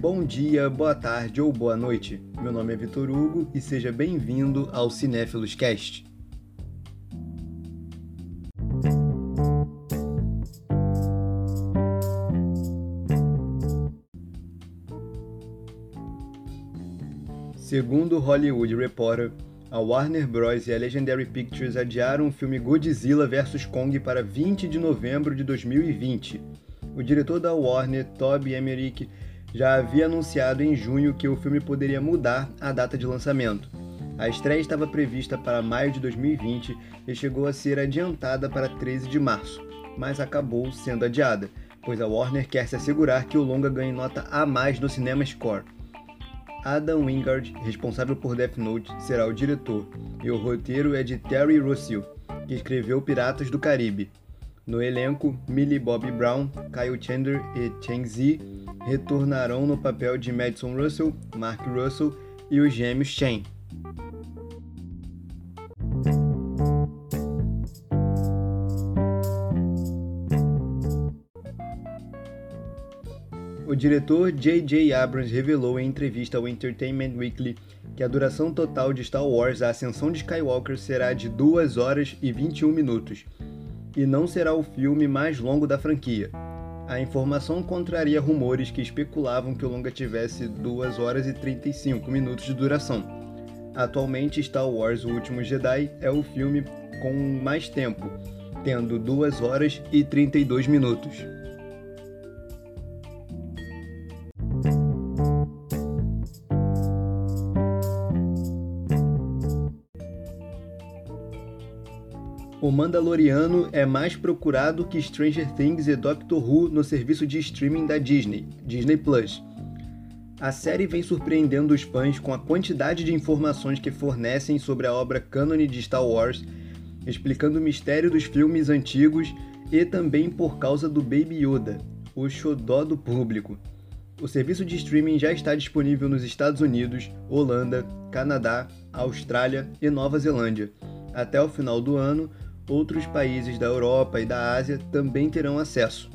Bom dia, boa tarde ou boa noite. Meu nome é Vitor Hugo e seja bem-vindo ao Cinéfilos Cast. Segundo Hollywood Reporter, a Warner Bros. e a Legendary Pictures adiaram o filme Godzilla vs Kong para 20 de novembro de 2020. O diretor da Warner, Toby Emmerich, já havia anunciado em junho que o filme poderia mudar a data de lançamento. A estreia estava prevista para maio de 2020 e chegou a ser adiantada para 13 de março, mas acabou sendo adiada, pois a Warner quer se assegurar que o longa ganhe nota A+ no Cinema Score. Adam Wingard, responsável por Death Note, será o diretor, e o roteiro é de Terry Rossio, que escreveu Piratas do Caribe. No elenco, Millie Bobby Brown, Kyle Chandler e Cheng Zi retornarão no papel de Madison Russell, Mark Russell e os gêmeos Chen. O diretor J.J. Abrams revelou em entrevista ao Entertainment Weekly que a duração total de Star Wars A Ascensão de Skywalker será de 2 horas e 21 minutos, e não será o filme mais longo da franquia. A informação contraria rumores que especulavam que o longa tivesse 2 horas e 35 minutos de duração. Atualmente, Star Wars O Último Jedi é o filme com mais tempo, tendo 2 horas e 32 minutos. O Mandaloriano é mais procurado que Stranger Things e Doctor Who no serviço de streaming da Disney, Disney Plus. A série vem surpreendendo os fãs com a quantidade de informações que fornecem sobre a obra cânone de Star Wars, explicando o mistério dos filmes antigos e também por causa do Baby Yoda, o xodó do público. O serviço de streaming já está disponível nos Estados Unidos, Holanda, Canadá, Austrália e Nova Zelândia. Até o final do ano, outros países da Europa e da Ásia também terão acesso.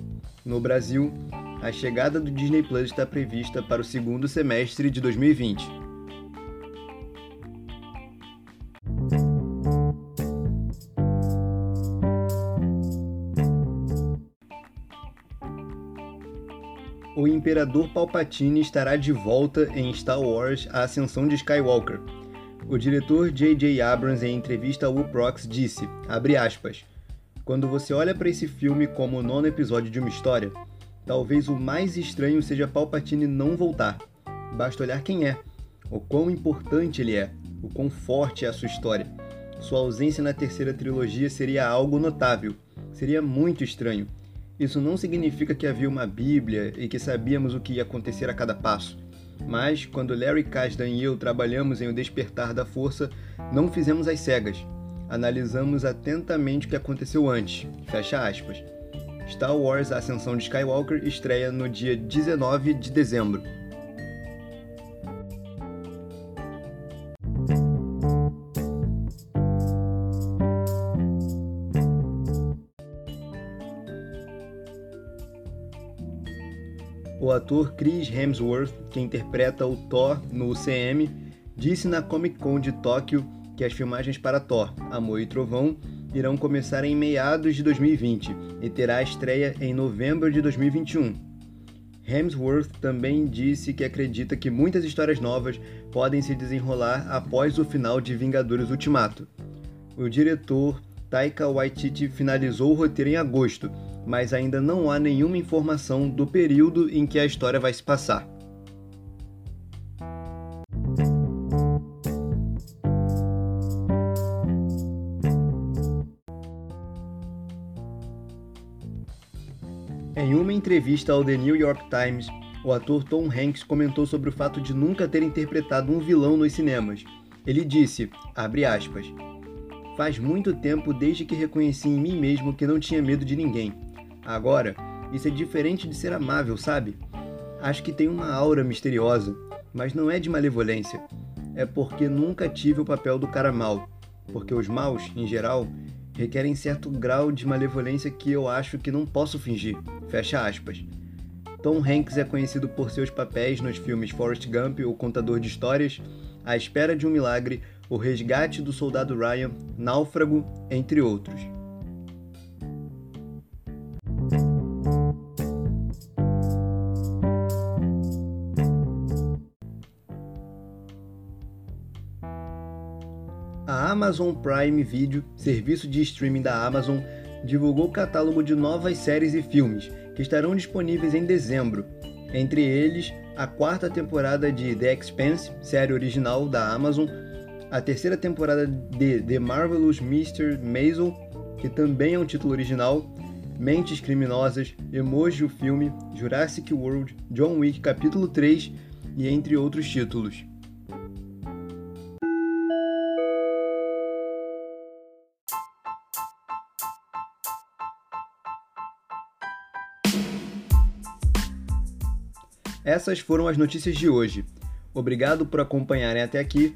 No Brasil, a chegada do Disney Plus está prevista para o segundo semestre de 2020. O Imperador Palpatine estará de volta em Star Wars A Ascensão de Skywalker, o diretor J.J. Abrams, em entrevista ao Uprox, disse, aspas, Quando você olha para esse filme como o nono episódio de uma história, talvez o mais estranho seja Palpatine não voltar. Basta olhar quem é, o quão importante ele é, o quão forte é a sua história. Sua ausência na terceira trilogia seria algo notável, seria muito estranho. Isso não significa que havia uma Bíblia e que sabíamos o que ia acontecer a cada passo. Mas, quando Larry Kasdan e eu trabalhamos em O Despertar da Força, não fizemos as cegas. Analisamos atentamente o que aconteceu antes. Fecha aspas. Star Wars A Ascensão de Skywalker estreia no dia 19 de dezembro. O ator Chris Hemsworth, que interpreta o Thor no UCM, disse na Comic Con de Tóquio que as filmagens para Thor, Amor e Trovão irão começar em meados de 2020 e terá estreia em novembro de 2021. Hemsworth também disse que acredita que muitas histórias novas podem se desenrolar após o final de Vingadores Ultimato. O diretor Taika Waititi finalizou o roteiro em agosto mas ainda não há nenhuma informação do período em que a história vai se passar. Em uma entrevista ao The New York Times, o ator Tom Hanks comentou sobre o fato de nunca ter interpretado um vilão nos cinemas. Ele disse, aspas, Faz muito tempo desde que reconheci em mim mesmo que não tinha medo de ninguém. Agora, isso é diferente de ser amável, sabe? Acho que tem uma aura misteriosa, mas não é de malevolência. É porque nunca tive o papel do cara mal, porque os maus, em geral, requerem certo grau de malevolência que eu acho que não posso fingir. Fecha aspas. Tom Hanks é conhecido por seus papéis nos filmes Forrest Gump, O Contador de Histórias, A Espera de um Milagre, O Resgate do Soldado Ryan, Náufrago, entre outros. A Amazon Prime Video, serviço de streaming da Amazon, divulgou o catálogo de novas séries e filmes que estarão disponíveis em dezembro. Entre eles, a quarta temporada de The Expanse, série original da Amazon, a terceira temporada de The Marvelous Mr. Maisel, que também é um título original, Mentes Criminosas, Emoji o Filme, Jurassic World, John Wick Capítulo 3 e entre outros títulos. Essas foram as notícias de hoje. Obrigado por acompanharem até aqui